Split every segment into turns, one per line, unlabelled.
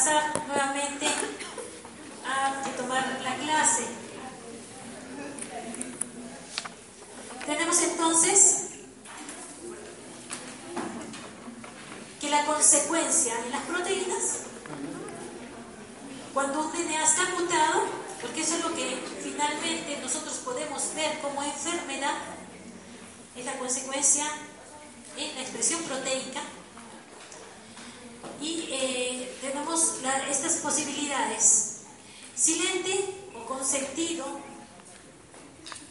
pasar nuevamente a tomar la clase. Tenemos entonces que la consecuencia en las proteínas, cuando un DNA está mutado, porque eso es lo que finalmente nosotros podemos ver como enfermedad, es la consecuencia en la expresión proteica. Y eh, tenemos la- estas posibilidades. Silente o consentido,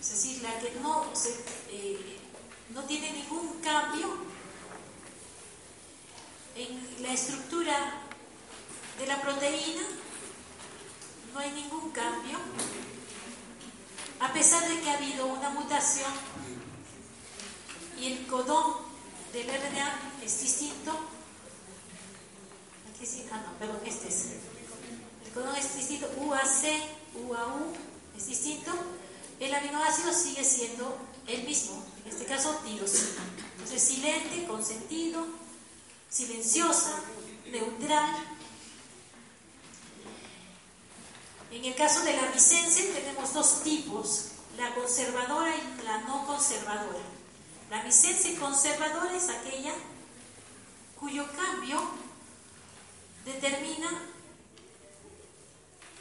es decir, la que no, se, eh, no tiene ningún cambio en la estructura de la proteína, no hay ningún cambio, a pesar de que ha habido una mutación y el codón del RNA es distinto. Sí, ah, no, perdón, este es. El codón es distinto, UAC, UAU es distinto. El aminoácido sigue siendo el mismo, en este caso tirosina. Entonces, silente, consentido, silenciosa, neutral. En el caso de la misense tenemos dos tipos, la conservadora y la no conservadora. La misense conservadora es aquella cuyo cambio determina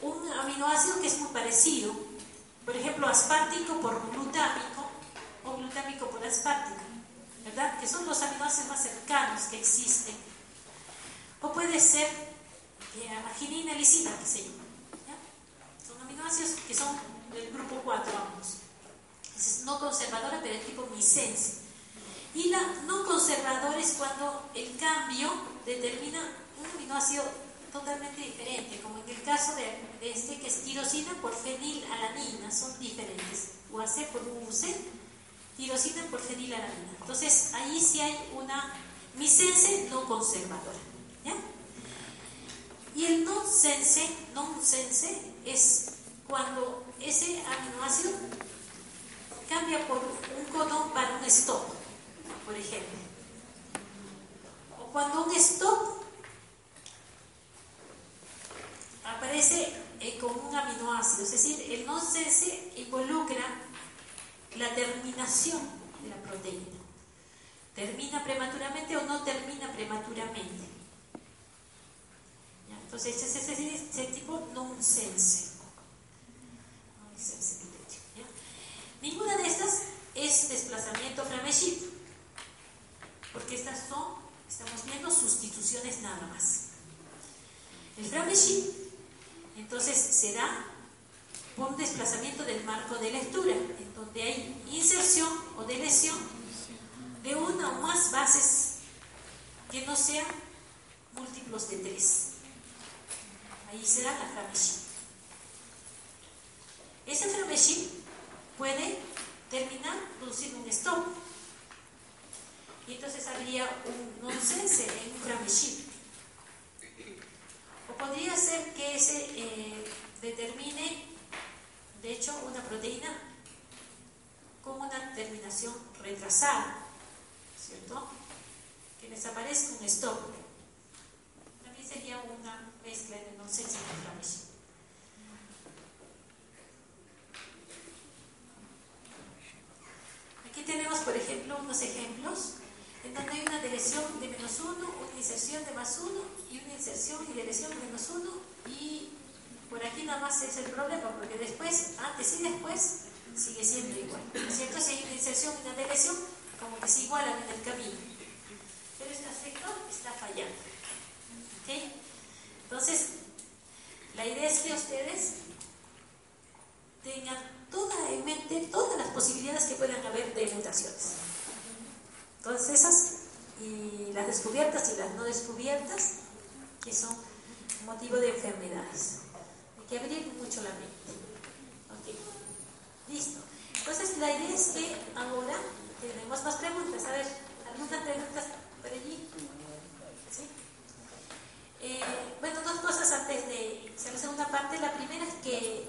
un aminoácido que es muy parecido, por ejemplo, aspartico por glutámico o glutámico por aspartico, ¿verdad? Que son los aminoácidos más cercanos que existen. O puede ser eh, arginina, lisina, sé yo. ¿ya? Son aminoácidos que son del grupo 4, vamos. Es no conservadora, pero de tipo misense. Y la no conservadora es cuando el cambio determina un aminoácido totalmente diferente, como en el caso de, este que es tirosina por fenilalanina, son diferentes. UAC por UC, tirosina por fenilalanina. Entonces ahí sí hay una misense no conservadora. ¿ya? Y el non-sense, non-sense es cuando ese aminoácido cambia por un codón para un stop, por ejemplo. O cuando un stop aparece eh, con un aminoácido, es decir, el non-sense involucra la terminación de la proteína. ¿Termina prematuramente o no termina prematuramente? Entonces, ese es ese, ese tipo non-sense. Non-sense. Ninguna de estas es desplazamiento Frameschi, porque estas son, estamos viendo, sustituciones nada más. El Frameschi entonces será un desplazamiento del marco de lectura, en donde hay inserción o deleción de una o más bases que no sean múltiplos de tres. Ahí será la Frameschi. Ese Frameschi puede terminar produciendo un stop. Y entonces habría un nonsense en un Frameschi. Podría ser que ese eh, determine, de hecho, una proteína con una terminación retrasada, ¿cierto? Que desaparezca un stop. También sería una mezcla de nonsense y Frameschi. Aquí tenemos, por ejemplo, unos ejemplos en donde hay una deleción de menos uno, una inserción de más uno y una inserción y deleción de menos uno y por aquí nada más es el problema porque después, antes y después, sigue siendo igual. ¿No hay una inserción y una deleción, como que se igualan en el camino. Pero este aspecto está fallando. ¿Ok? Entonces, la idea es que ustedes tengan toda en mente todas las posibilidades que puedan haber de mutaciones. Todas esas y la las descubiertas y las no descubiertas, que son motivo de enfermedades. Hay que abrir mucho la mente. Ok, listo. Entonces la idea es que ahora tenemos más preguntas. A ver, ¿algunas preguntas por allí? Eh, bueno, dos cosas antes de hacer la segunda parte. La primera es que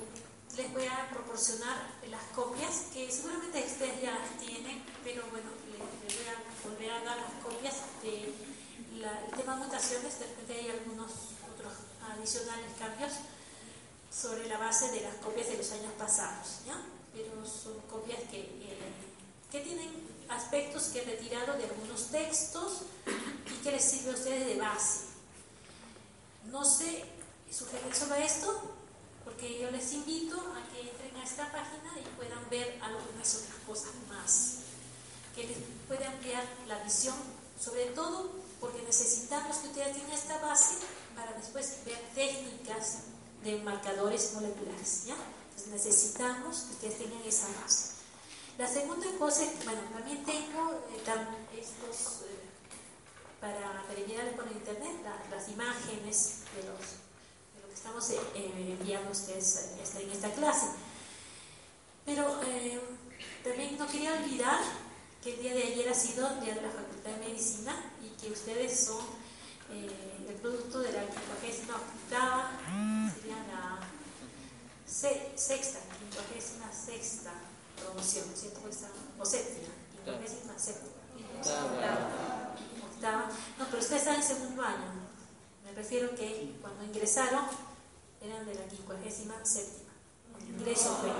les voy a proporcionar las copias, que seguramente ustedes ya tienen, pero bueno, voy a volver a dar las copias del tema mutaciones. De repente hay algunos otros adicionales cambios sobre la base de las copias de los años pasados, ¿ya? Pero son copias que, eh, que tienen aspectos que he retirado de algunos textos y que les sirve a ustedes de base. No sé, sugieren solo esto, porque yo les invito a que entren a esta página y puedan ver algunas otras cosas más, que les puede ampliar la visión, sobre todo porque necesitamos que ustedes tengan esta base para después ver técnicas de marcadores moleculares, ¿ya? Entonces necesitamos que ustedes tengan esa base. La segunda cosa es, bueno, también tengo eh, estos, eh, para terminar por internet, las imágenes de los estamos eh, enviando a ustedes en esta clase. Pero eh, también no quería olvidar que el día de ayer ha sido el día de la Facultad de Medicina y que ustedes son el producto de la 58 octava, sería la sexta, 56 sexta promoción, ¿cierto? O séptima, 56 séptima. Octava. No, pero ustedes están en segundo año. Me refiero que cuando ingresaron eran de la 57 ingreso fue.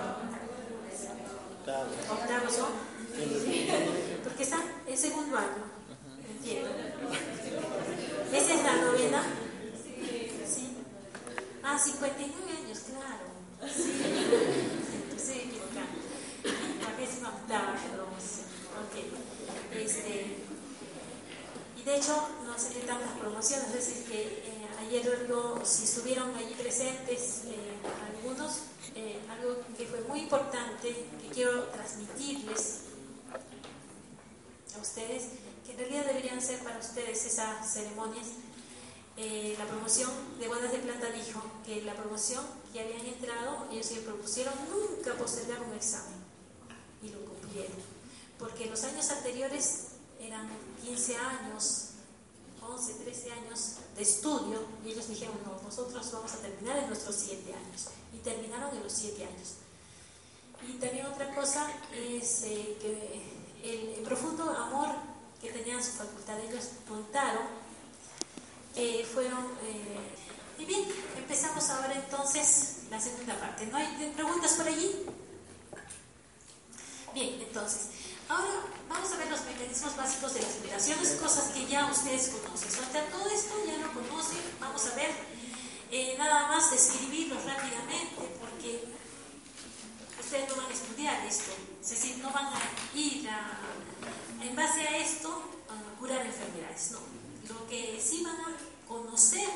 Octavo son. Porque están en segundo año. Entiendo. Esa es la novena. Sí. Ah, 59 años, claro. Sí. Estoy equivocando. La octava, perdón. Ok. Este. Y de hecho, no sé qué tantas promociones, es decir, que eh, ayer si estuvieron allí presentes eh, algunos, eh, algo que fue muy importante, que quiero transmitirles a ustedes, que en realidad deberían ser para ustedes esas ceremonias. la promoción de bodas de plata dijo que la promoción que habían entrado, ellos se propusieron nunca postergar un examen y lo cumplieron, porque los años anteriores eran 15 años, 11, 13 años de estudio y ellos dijeron, no, nosotros vamos a terminar en nuestros 7 años. Y terminaron en los 7 años. Y también otra cosa es eh, que el, profundo amor que tenían su facultad, ellos contaron, eh, fueron... Eh, y bien, empezamos ahora entonces la segunda parte. ¿No hay preguntas por allí? Bien, entonces, Ahora vamos a ver los mecanismos básicos de las operaciones, cosas que ya ustedes conocen. O todo esto ya lo conocen, vamos a ver eh, nada más describirlo rápidamente porque ustedes no van a estudiar esto, es decir, no van a ir a, en base a esto a curar enfermedades, no. Lo que sí van a conocer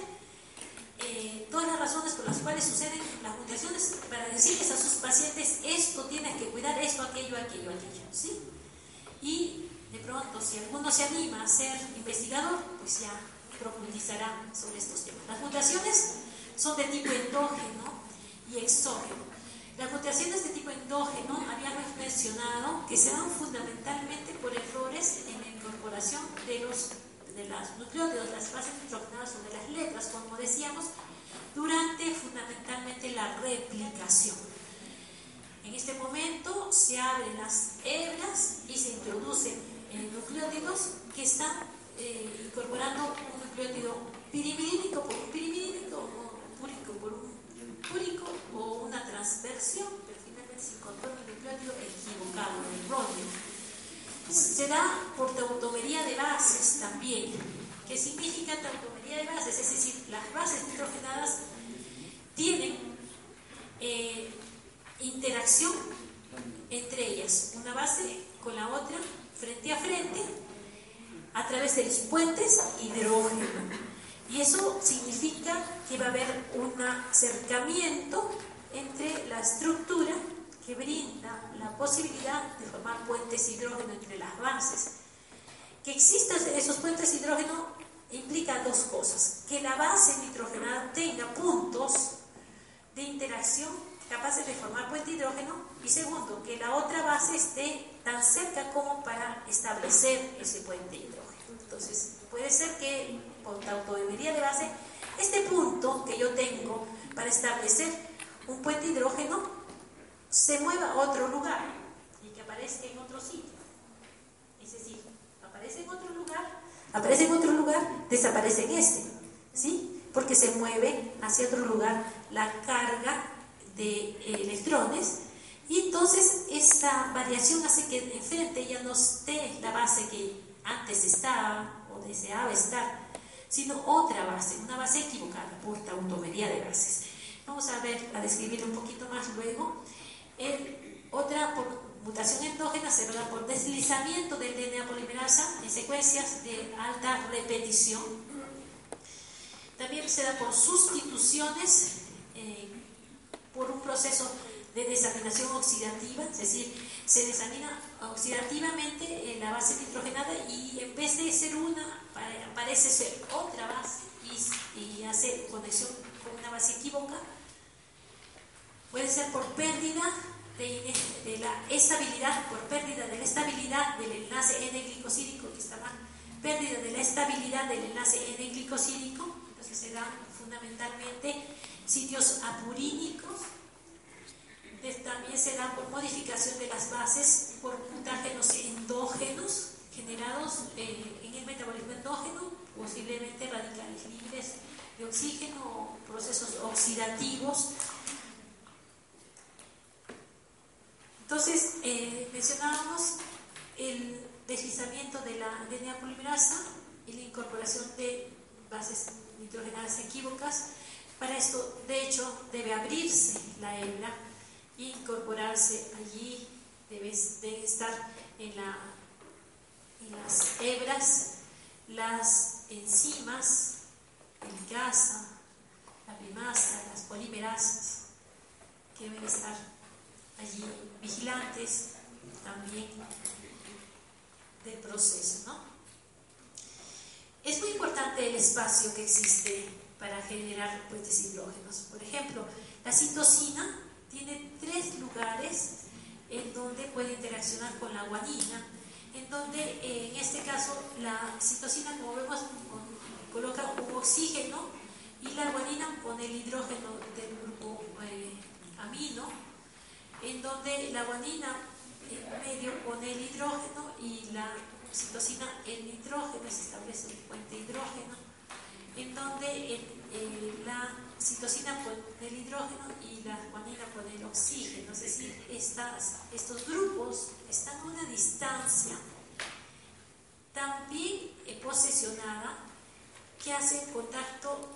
eh, todas las razones por las cuales suceden las mutaciones para decirles a sus pacientes esto tienes que cuidar, esto, aquello, aquello, aquello, ¿sí? Y de pronto, si alguno se anima a ser investigador, pues ya profundizará sobre estos temas. Las mutaciones son de tipo endógeno y exógeno. Las mutaciones de tipo endógeno habíamos mencionado que se dan fundamentalmente por errores en la incorporación de los de las nucleótidos, las bases nitrogenadas sobre las letras, como decíamos, durante fundamentalmente la replicación. En este momento se abren las hebras y se introducen nucleótidos que están eh, incorporando un nucleótido pirimidínico por un pirimidínico o una transversión, pero finalmente se incorpora un nucleótido equivocado, erróneo. Se da por tautomería de bases también. ¿Qué significa tautomería de bases? Es decir, las bases nitrogenadas tienen eh, interacción entre ellas, una base con la otra, frente a frente, a través de los puentes hidrógeno. Y eso significa que va a haber un acercamiento entre la estructura que brinda la posibilidad de formar puentes hidrógeno entre las bases Que existan esos puentes hidrógeno implica dos cosas. Que la base nitrogenada tenga puntos de interacción capaces de formar puente hidrógeno y segundo, que la otra base esté tan cerca como para establecer ese puente hidrógeno. Entonces, puede ser que tautomería de base, este punto que yo tengo para establecer un puente hidrógeno se mueva a otro lugar y que aparezca en otro sitio. Es decir, aparece en otro lugar, aparece en otro lugar, desaparece en este, ¿sí? Porque se mueve hacia otro lugar la carga de electrones y entonces esta variación hace que enfrente ya no esté la base que antes estaba o deseaba estar, sino otra base, una base equivocada por tautomería de bases. Vamos a ver, a describir un poquito más luego. otra mutación endógena se da por deslizamiento del DNA polimerasa en secuencias de alta repetición. También se da por sustituciones, eh, por un proceso de desaminación oxidativa, es decir, se desamina oxidativamente en la base nitrogenada y en vez de ser una, parece ser otra base y, hace conexión con una base equívoca. Puede ser por pérdida de, la estabilidad, por pérdida de la estabilidad del enlace N-glicosídico, que está mal, pérdida de la estabilidad del enlace N-glicosídico, entonces se dan fundamentalmente sitios apurínicos, también se da por modificación de las bases por mutágenos endógenos generados eh, en el metabolismo endógeno, posiblemente radicales libres de oxígeno o procesos oxidativos. Entonces, eh, mencionábamos el deslizamiento de la DNA polimerasa y la incorporación de bases nitrogenadas equívocas. Para esto, de hecho, debe abrirse la hebra incorporarse allí, debe, estar en, la, las hebras, las enzimas, el gasa, la primasa, las polimerasas, que deben estar allí vigilantes también del proceso. ¿no? Es muy importante el espacio que existe para generar puentes hidrógenos. Por ejemplo, la citosina tiene tres lugares en donde puede interaccionar con la guanina, en donde eh, en este caso la citosina, como vemos, coloca un oxígeno y la guanina pone el hidrógeno del grupo eh, amino, en donde la guanina en medio pone el hidrógeno y la citosina el nitrógeno, se establece un puente hidrógeno, en donde eh, la citosina pone el hidrógeno y la guanina pone el oxígeno, es decir, estos grupos están a una distancia también posesionada que hace contacto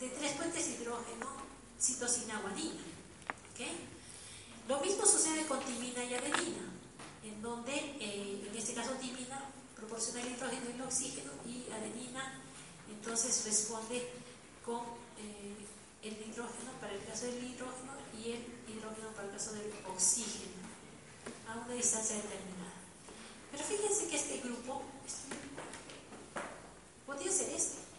de tres puentes de hidrógeno, citosina, guanina. Lo mismo sucede con timina y adenina, en donde eh, en este caso timina proporciona el hidrógeno y el oxígeno y adenina entonces responde con eh, el hidrógeno para el caso del hidrógeno y el hidrógeno para el caso del oxígeno a una distancia determinada. Pero fíjense que este grupo podría ser este.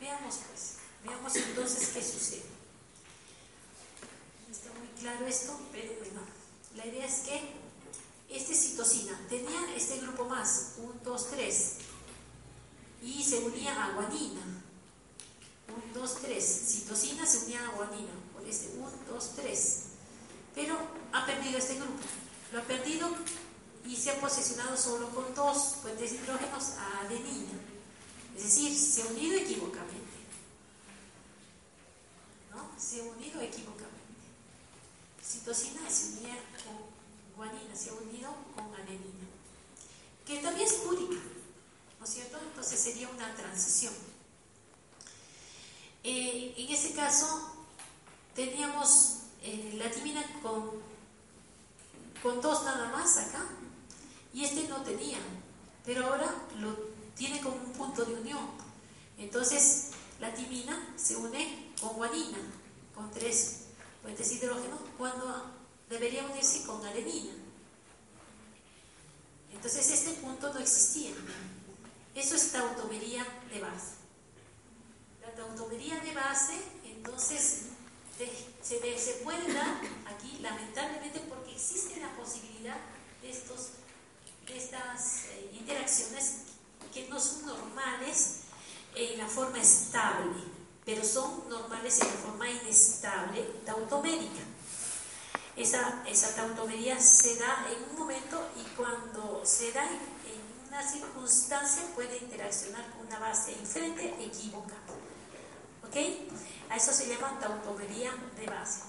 Veamos pues, veamos entonces qué sucede. Está muy claro esto, pero bueno, la idea es que este citosina tenía este grupo más, 1, 2, 3, y se unía a guanina. 1, 2, 3. Citosina se unía a guanina por este 1, 2, 3. Pero ha perdido este grupo. Lo ha perdido y se ha posicionado solo con dos puentes hidrógenos a adenina. Es decir, se ha unido equivocamente. ¿No? Se ha unido equivocamente. Citosina se unía con guanina, se ha unido con adenina. Que también es púrica. ¿No es cierto? Entonces sería una transición. Eh, en ese caso, teníamos eh, la timina con, con dos nada más acá, y este no tenía, pero ahora lo tiene como un punto de unión. Entonces, la timina se une con guanina, con tres puentes hidrógenos, cuando debería unirse con adenina. Entonces este punto no existía. Eso es tautomería de base. La tautomería de base, entonces, se, se puede dar aquí, lamentablemente, porque existe la posibilidad de, estos, de estas eh, interacciones que no son normales en la forma estable, pero son normales en la forma inestable tautomérica. Esa, esa tautomería se da en un momento y cuando se da en, una circunstancia puede interaccionar con una base diferente equívoca. ¿Ok? A eso se llama tautomería de base.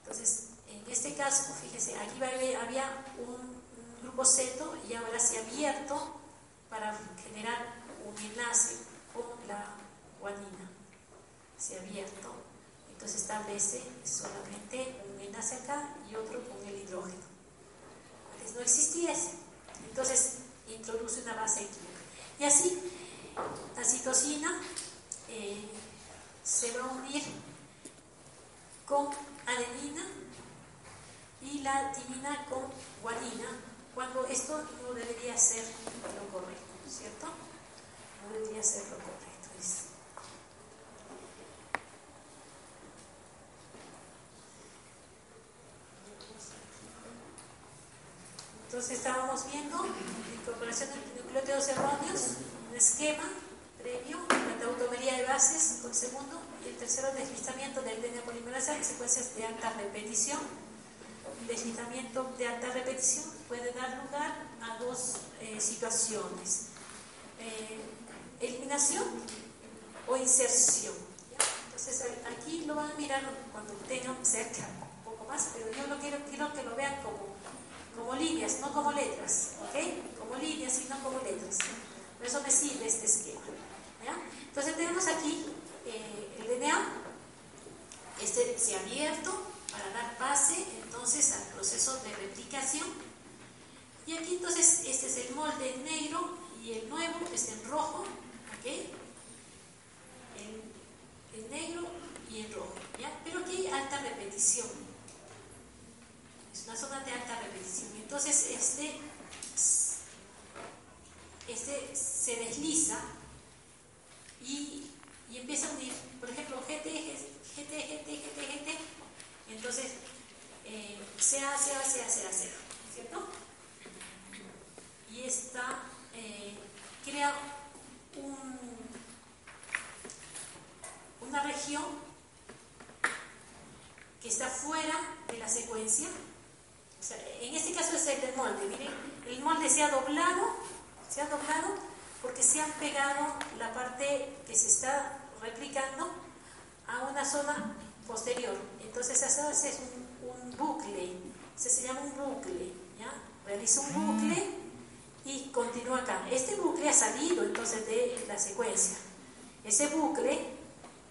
Entonces, en este caso, fíjese, aquí había un, grupo ceto y ahora se ha abierto para generar un enlace con la guanina. Se ha abierto. Entonces establece solamente un enlace acá y otro con el hidrógeno. Antes no existía ese. Entonces introduce una base equívoca. Y así, la citosina eh, se va a unir con adenina y la timina con guanina, cuando esto no debería ser lo correcto, ¿cierto? No debería ser lo correcto. Entonces estábamos viendo incorporación de nucleótidos erróneos, un esquema previo, la tautomería de bases con segundo, y el tercero, deslizamiento del DNA polimerasa en secuencias de alta repetición. deslizamiento de alta repetición puede dar lugar a dos eh, situaciones. Eh, eliminación o inserción. Entonces aquí lo van a mirar cuando tengan cerca un poco más, pero yo lo quiero, quiero que lo vean como como líneas, no como letras, ¿ok? Como líneas y no como letras. Por eso me sirve este esquema. Entonces tenemos aquí eh, el DNA, este se ha abierto para dar pase entonces al proceso de replicación. Y aquí entonces este es el molde en negro y el nuevo es en rojo, ¿ok? En, negro y en rojo, ¿ya? Pero aquí hay alta repetición una zona de alta repetición. Entonces, este, este se desliza y, y, empieza a unir, por ejemplo, GT, GT, GT, GT, GT, entonces eh, CA, CA, CA, CA, CA, ¿cierto? Y esta eh, crea un, una región que está fuera de la secuencia en este caso es el molde, miren, el molde se ha doblado, se ha doblado porque se ha pegado la parte que se está replicando a una zona posterior. Entonces eso es un, bucle, se llama un bucle. Realiza un bucle y continúa acá. Este bucle ha salido entonces de la secuencia. Ese bucle,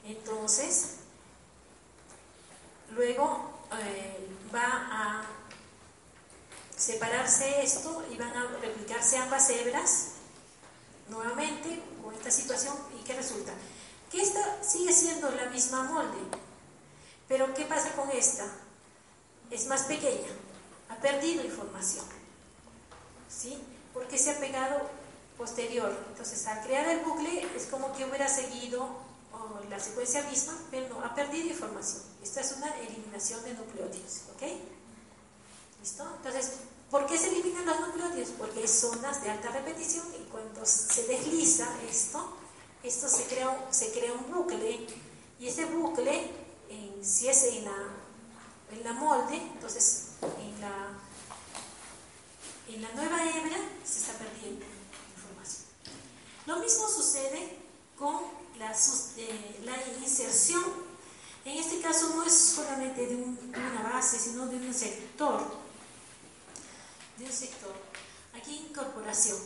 entonces, luego eh, va a separarse esto y van a replicarse ambas hebras nuevamente con esta situación y ¿qué resulta? Que esta sigue siendo la misma molde, pero ¿qué pasa con esta? Es más pequeña, ha perdido información, ¿sí? Porque se ha pegado posterior. Entonces, al crear el bucle es como que hubiera seguido la secuencia misma, pero no, ha perdido información. Esta es una eliminación de nucleótidos, ¿ok? ¿Listo? Entonces, ¿Por qué se eliminan los nucleótidos? Porque hay zonas de alta repetición y cuando se desliza esto, esto se crea, se crea un bucle y ese bucle, si es en la, en la molde, entonces en la, en la nueva hebra se está perdiendo información. Lo mismo sucede con la, eh, inserción. En este caso no es solamente de una base, sino de un sector de un sector. Aquí incorporación.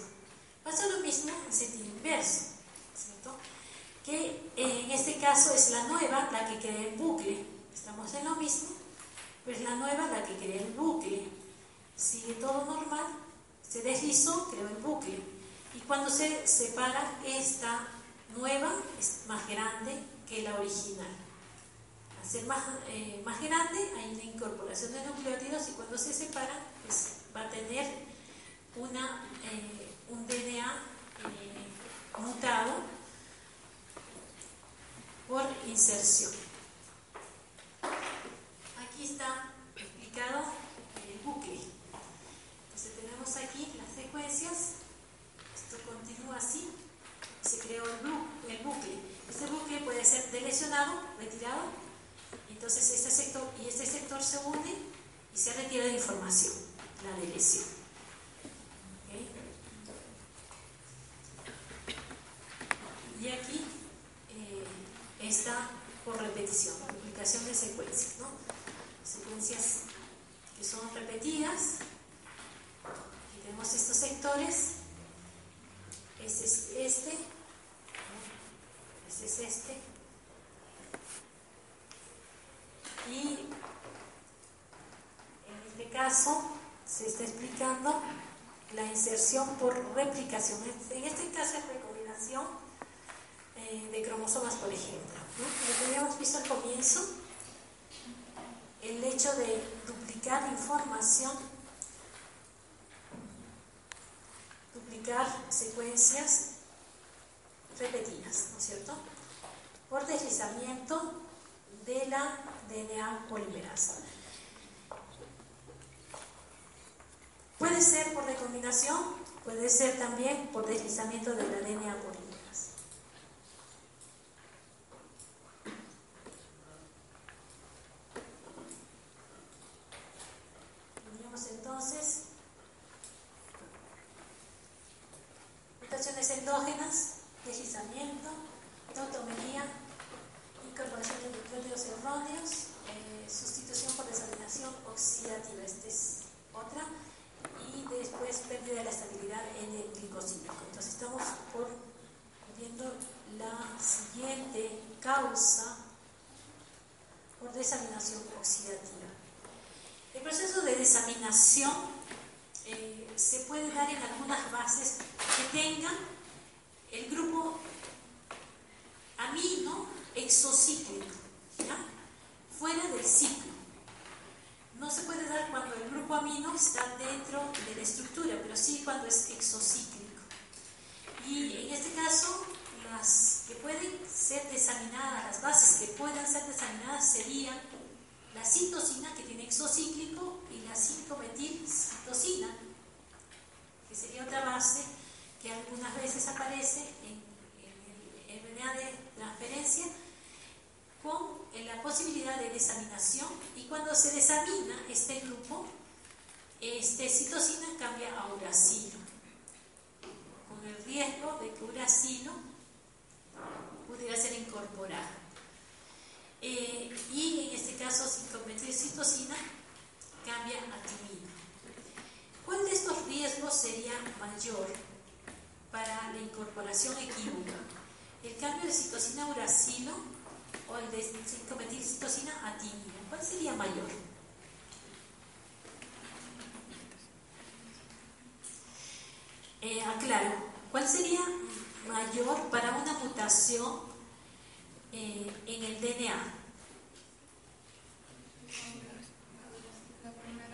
Pasa lo mismo en sentido inverso, ¿cierto? Que en este caso es la nueva la que crea el bucle. Estamos en lo mismo, pero es la nueva la que crea el bucle. Sigue todo normal, se deslizó, creó el bucle. Y cuando se separa, esta nueva es más grande que la original. Al ser más, eh, más grande, hay una incorporación de nucleótidos y cuando se separa, pues va a tener una, eh, un DNA eh, mutado por inserción. Aquí está explicado el bucle. Entonces tenemos aquí las secuencias, esto continúa así, se creó el, bucle. Este bucle puede ser delecionado, retirado, entonces este sector y este sector se une y se retira la información, la deleción. Y aquí eh, está por repetición, duplicación de secuencias, ¿no? Secuencias que son repetidas. Aquí tenemos estos sectores. Este es este. Este es este. Y en este caso se está explicando la inserción por replicación. En este caso es recombinación eh, de cromosomas, por ejemplo. Lo que habíamos visto al comienzo, el hecho de duplicar información, duplicar secuencias repetidas, ¿no es cierto? Por deslizamiento de la DNA polimerasa. Puede ser por recombinación, puede ser también por deslizamiento de la DNA polimerasa. entonces. Mutaciones endógenas, deslizamiento, tautomería, incorporación de nucleótidos erróneos, eh, sustitución por desaminación oxidativa, esta es otra, después pérdida de la estabilidad en el glicosídico. Entonces estamos por, viendo la siguiente causa por desaminación oxidativa. El proceso de desaminación eh, se puede dar en algunas bases que tengan el grupo amino exocíclico, fuera del ciclo. No se puede dar cuando el grupo amino está dentro de la estructura, pero sí cuando es exocíclico. Y en este caso, las que pueden ser desaminadas, las bases que puedan ser desaminadas serían la citosina que tiene exocíclico y la 5-metilcitosina, que sería otra base que algunas veces aparece en, el RNA de transferencia con la posibilidad de desaminación y cuando se desamina este grupo, este citosina cambia a uracilo, con el riesgo de que uracilo pudiera ser incorporado. Eh, y en este caso, sin convertir citosina, cambia a timina. ¿Cuál de estos riesgos sería mayor para la incorporación equívoca? ¿El cambio de citosina a uracilo o el de sin citosina a timina? ¿Cuál sería mayor? Eh, aclaro, ¿cuál sería mayor para una mutación eh, en el DNA. La primera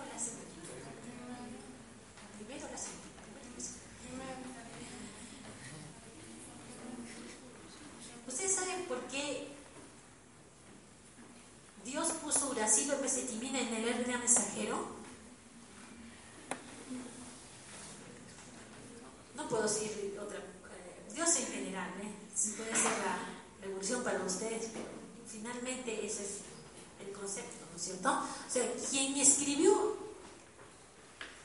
o la segunda? La primera o la segunda? ¿Ustedes saben por qué Dios puso uracilo en vez en el RNA mensajero? No puedo seguir otra Dios en general, ¿eh? si puede ser la revolución para ustedes, pero finalmente ese es el concepto, ¿no es cierto? O sea, quien escribió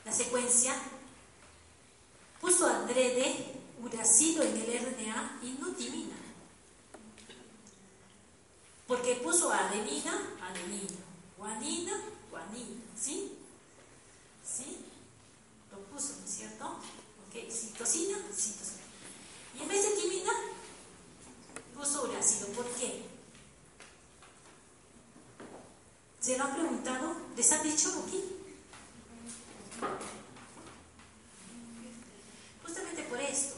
la secuencia puso adrede uracilo en el RNA y no timina. Porque puso adenina, adenina, guanina, guanina, ¿sí? ¿Sí? Lo puso, ¿no es cierto? Ok, citosina, citosina. Y en vez de timina, puso uracilo. ¿Por qué? ¿Se lo han preguntado? ¿Les han dicho aquí? Justamente por esto.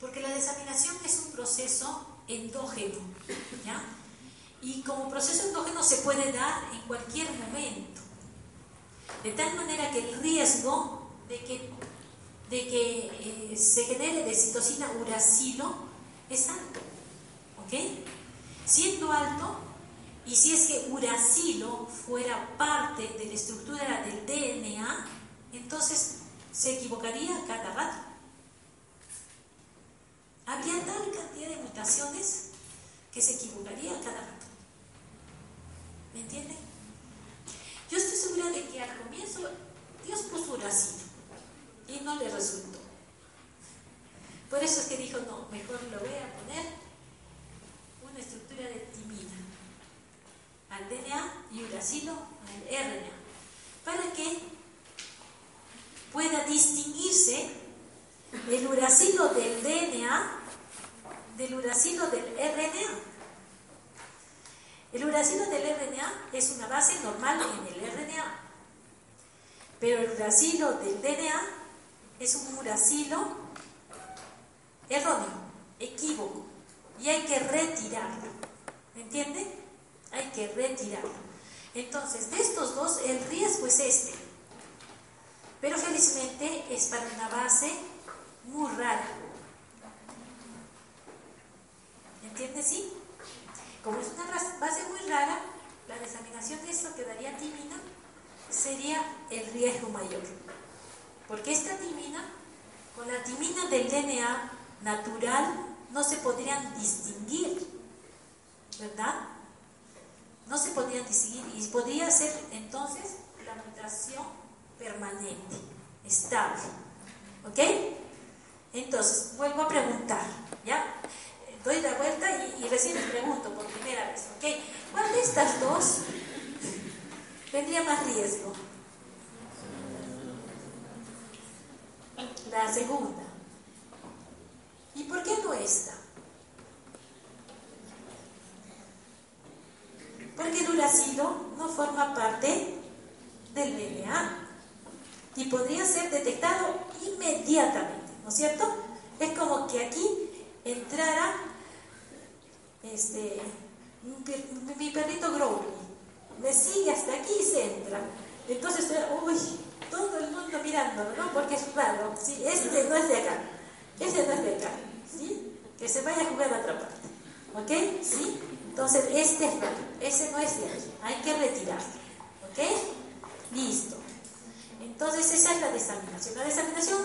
Porque la desaminación es un endógeno. ¿ya? Y como proceso endógeno se puede dar en cualquier momento. De tal manera que el riesgo de que, de que eh, se genere de citosina uracilo es alto. ¿Ok? Siendo alto, y si es que uracilo fuera parte de la estructura del DNA, entonces se equivocaría cada rato. Habría tal cantidad de mutaciones que se equivocaría cada rato. ¿Me entienden? Yo estoy segura de que al comienzo Dios puso uracilo y no le resultó. Por eso es que dijo, no, mejor lo voy a poner una estructura de timina al DNA y uracilo al RNA, para que pueda distinguirse el uracilo del DNA del uracilo del RNA. El uracilo del RNA es una base normal en el RNA, pero el uracilo del DNA es un uracilo erróneo, equívoco, y hay que retirarlo. ¿Me entiende? Hay que retirarlo. Entonces, de estos dos, el riesgo es este. Pero felizmente es para una base muy rara. ¿Me entiendes? Sí. Como es una base muy rara, la desaminación de que daría timina sería el riesgo mayor. Porque esta timina, con la timina del DNA natural, no se podrían distinguir, ¿verdad? No se podrían distinguir y podría ser entonces la mutación permanente, estable. ¿Ok? Entonces, vuelvo a preguntar, ¿ya? Doy la vuelta y, recién les pregunto por primera vez, ¿ok? ¿Cuál de estas dos tendría más riesgo? La segunda. ¿Y por qué no esta? Porque el uracilo no forma parte del DNA y podría ser detectado inmediatamente, ¿no es cierto? Es como que aquí entrara este, mi, perrito Growly, me sigue hasta aquí y se entra. Entonces, uy, todo el mundo mirándolo, ¿no? Porque es raro, ¿sí? Este no es de acá, este no es de acá, ¿sí? Que se vaya a jugar a otra parte, ¿ok? ¿Sí? Entonces, este es raro, ese no es de aquí, hay que retirarlo, ¿ok? Listo. Entonces, esa es la desaminación. La desaminación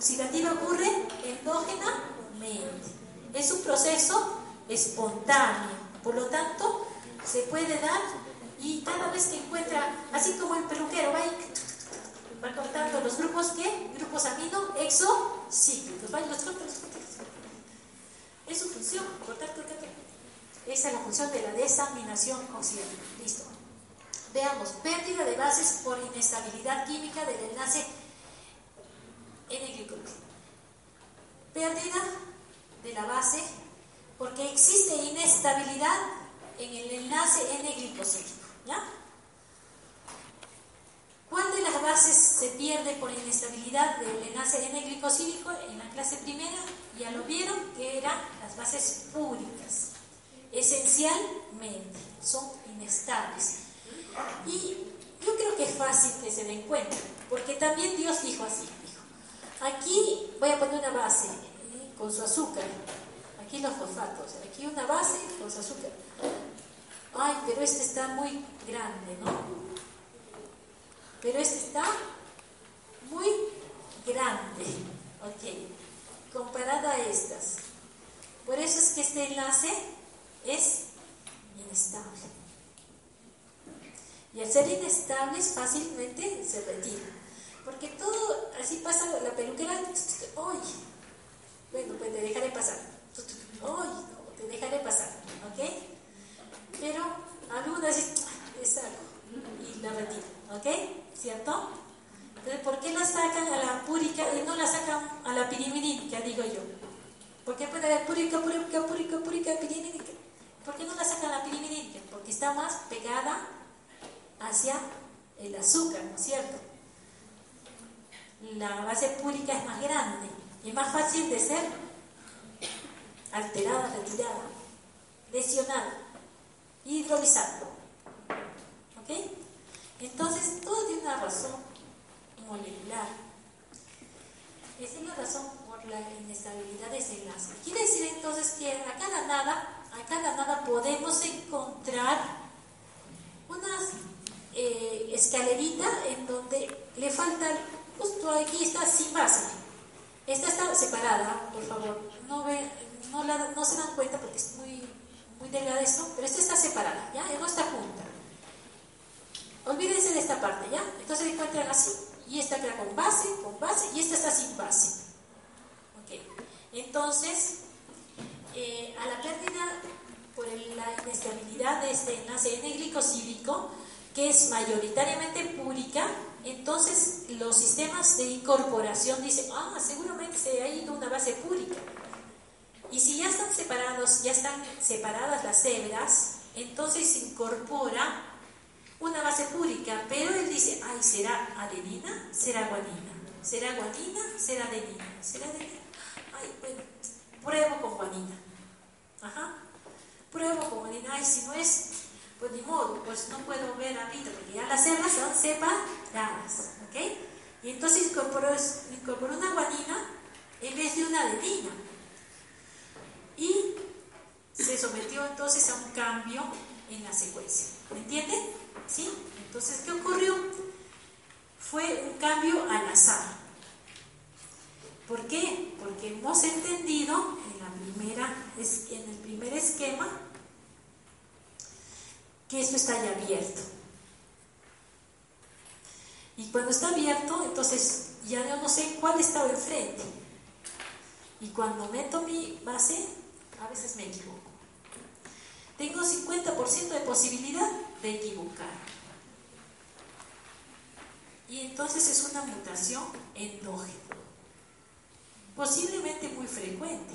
oxidativa ocurre endógenamente. Es un proceso espontáneo. Por lo tanto, se puede dar y cada vez que encuentra, así como el peluquero va, cortando los grupos que, grupos amino, exocíclicos, va los Es su función, cortar, cortar, cortar. Esa es la función de la desaminación oxidativa. Listo. Veamos, pérdida de bases por inestabilidad química del enlace N-glicosílico. Pérdida de la base porque existe inestabilidad en el enlace N-glicosílico. ¿Ya? ¿Cuál de las bases se pierde por inestabilidad del enlace N-glicosílico? En la clase primera ya lo vieron que eran las bases púricas. Esencialmente son inestables. Y yo creo que es fácil que se den cuenta, porque también Dios dijo así, aquí voy a poner una base ¿eh? con su azúcar, aquí los fosfatos, aquí una base con su azúcar. Ay, pero este está muy grande, ¿no? Pero este está muy grande, ok, comparada a estas. Por eso es que este enlace es inestable. Y al ser inestables fácilmente se retira. Porque todo, así pasa la peluquera, ¡ay! Bueno, pues te dejaré pasar. ¡ay! Te dejaré pasar, ¿ok? Pero algunas es algo y la retira, ¿ok? ¿Cierto? Entonces, ¿por qué la sacan a la púrica y no la sacan a la piriminínica, digo yo? ¿Por qué puede haber púrica, púrica, púrica, púrica, piriminínica? ¿Por qué no la sacan a la piriminínica? Porque está más pegada hacia el azúcar, ¿no es cierto? La base púrica es más grande y es más fácil de ser alterada, retirada, lesionada, hidrolizada. ¿Ok? Entonces, todo tiene una razón molecular. Esa es la razón por la inestabilidad de ese enlace. Quiere decir entonces que a cada nada, a cada nada podemos encontrar una eh, escalerita en donde le falta, justo aquí está sin base. Esta está separada, por favor. No, ve, no, la, no se dan cuenta porque es muy, muy delgada esto, pero esta está separada, ¿ya? No está junta. Olvídense de esta parte, ¿ya? Entonces encuentran así. Y esta queda con base, con base, y esta está sin base. Ok. Entonces, eh, a la pérdida por la inestabilidad de este enlace N-glicosídico, que es mayoritariamente púrica, entonces los sistemas de incorporación dicen, ah, seguramente se ha ido una base púrica. Y si ya están separados, ya están separadas las hebras, entonces se incorpora una base púrica, pero él dice, ay, ¿será adenina? ¿Será guanina? ¿Será guanina? ¿Será adenina? ¿Será adenina? Ay, bueno, pruebo con guanina. Ajá. Pruebo con guanina. Ay, si no es, pues ni modo, pues no puedo ver ahorita, porque ya las hebras son separadas, ¿ok? Y entonces incorporó, incorporó una guanina en vez de una adenina. Y se sometió entonces a un cambio en la secuencia. ¿Me entienden? ¿Sí? Entonces, ¿qué ocurrió? Fue un cambio al azar. ¿Por qué? Porque hemos entendido en, la primera, en el primer esquema que esto está ya abierto. Y cuando está abierto, entonces ya no sé cuál estaba enfrente. Y cuando meto mi base, a veces me equivoco tengo 50% de posibilidad de equivocar. Y entonces es una mutación endógena, posiblemente muy frecuente.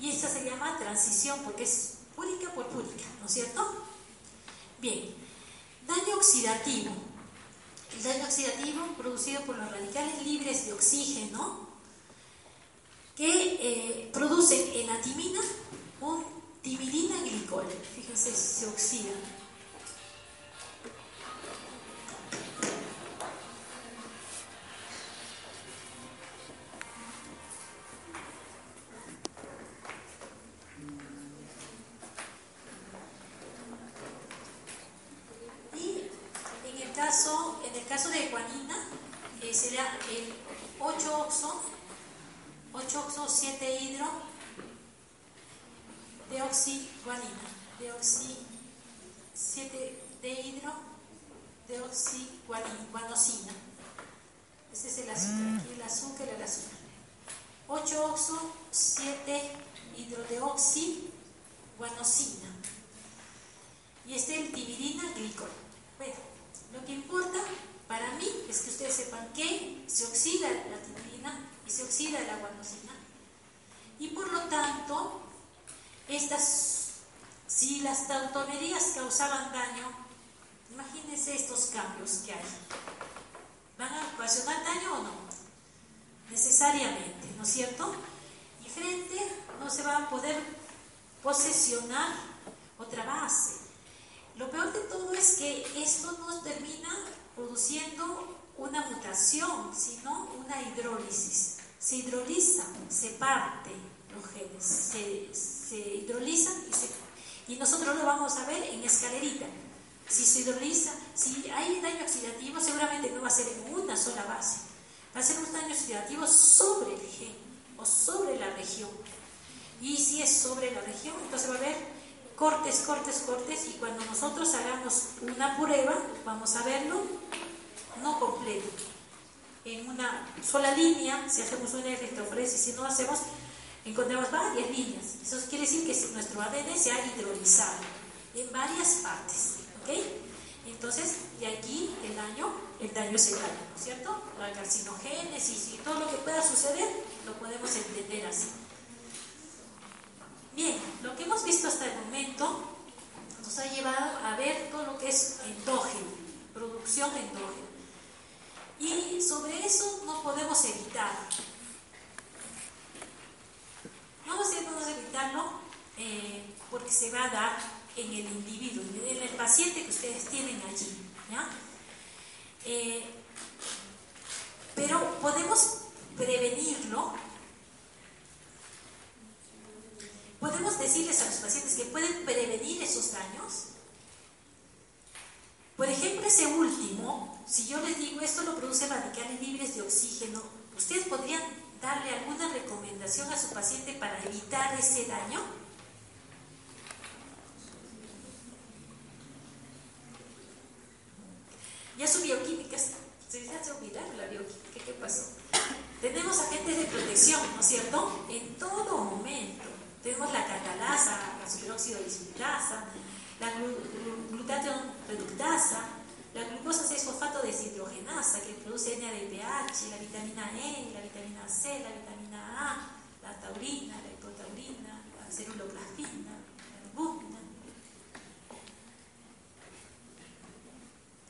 Y esta se llama transición porque es púrica por púrica, ¿no es cierto? Bien, daño oxidativo. El daño oxidativo producido por los radicales libres de oxígeno que eh, producen en la timina un timidina glicol. Fíjense, se oxida. Si hacemos una electroforesis, si no hacemos, encontramos varias líneas. Eso quiere decir que nuestro ADN se ha hidrolizado en varias partes. ¿ok? Entonces, de aquí el daño, el daño es el daño, ¿no es cierto? La carcinogénesis y todo lo que pueda suceder, lo podemos entender así. Bien, lo que hemos visto hasta el momento nos ha llevado a ver todo lo que es endógeno, producción endógena. Y sobre eso no podemos evitar. No podemos evitarlo eh, porque se va a dar en el individuo, en el paciente que ustedes tienen allí. Eh, pero podemos prevenirlo. Podemos decirles a los pacientes que pueden prevenir esos daños. Por ejemplo, ese último, si yo les digo esto lo produce radicales libres de oxígeno, ¿ustedes podrían darle alguna recomendación a su paciente para evitar ese daño? Ya su bioquímica, se hace olvidar la bioquímica, ¿qué pasó? Tenemos agentes de protección, ¿no es cierto? En todo momento. Tenemos la catalasa, la superóxido dismutasa, la glutatión reductasa, la glucosa 6-fosfato deshidrogenasa que produce NADPH, la vitamina E, la vitamina C, la vitamina A, la taurina, la hipotaurina, la ceruloplasmina, la albúmina.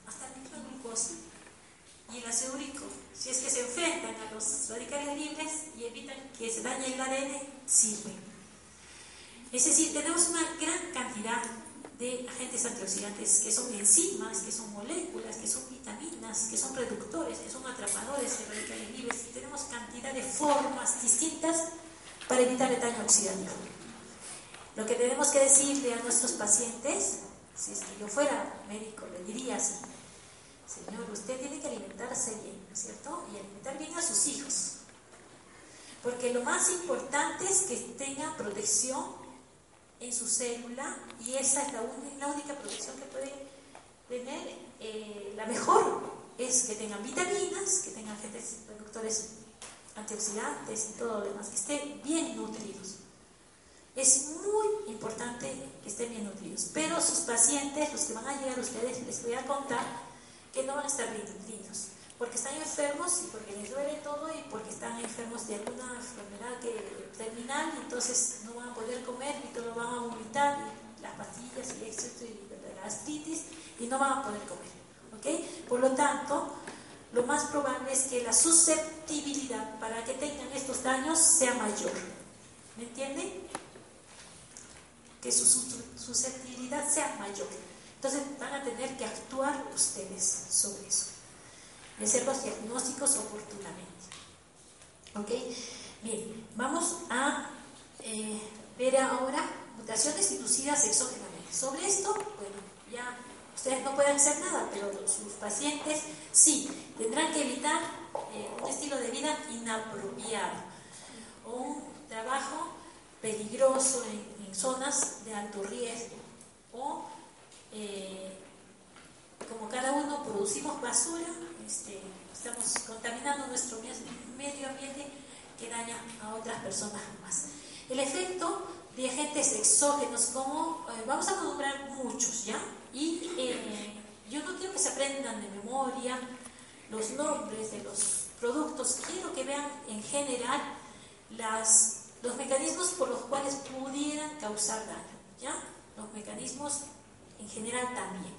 Hasta la glucosa y el ácido. Si es que se enfrentan a los radicales libres y evitan que se dañe el ADN, sirven. Es decir, tenemos una gran cantidad de agentes antioxidantes que son enzimas, que son moléculas, que son vitaminas, que son reductores, que son atrapadores de radicales libres. Tenemos cantidad de formas distintas para evitar el daño oxidativo. Lo que tenemos que decirle a nuestros pacientes, si es que yo fuera médico, le diría así, Señor, usted tiene que alimentarse bien, ¿no es cierto? Y alimentar bien a sus hijos. Porque lo más importante es que tenga protección en su célula y esa es la, única protección que puede tener. Eh, la mejor es que tengan vitaminas, que tengan agentes reductores antioxidantes y todo lo demás, que estén bien nutridos. Es muy importante que estén bien nutridos. Pero sus pacientes, los que van a llegar a ustedes, les voy a contar que no van a estar bien nutridos porque están enfermos y porque les duele todo y porque están enfermos de alguna enfermedad que, terminal entonces no van a poder comer y todo van a vomitar las pastillas y el y la gastritis y no van a poder comer. ¿ok? Por lo tanto, lo más probable es que la susceptibilidad para que tengan estos daños sea mayor. ¿Me entienden? Que su susceptibilidad sea mayor. Entonces van a tener que actuar ustedes sobre eso de hacer los diagnósticos oportunamente. ¿Ok? Bien, vamos a eh, ver ahora mutaciones inducidas exógenamente. Sobre esto, bueno, ya ustedes no pueden hacer nada, pero sus pacientes sí, tendrán que evitar eh, un estilo de vida inapropiado o un trabajo peligroso en, zonas de alto riesgo o eh, como cada uno producimos basura, este, estamos contaminando nuestro medio ambiente que daña a otras personas más. El efecto de agentes exógenos, como eh, vamos a nombrar muchos, ¿ya? Y eh, yo no quiero que se aprendan de memoria los nombres de los productos, quiero que vean en general las, los mecanismos por los cuales pudieran causar daño, ¿ya? Los mecanismos en general también.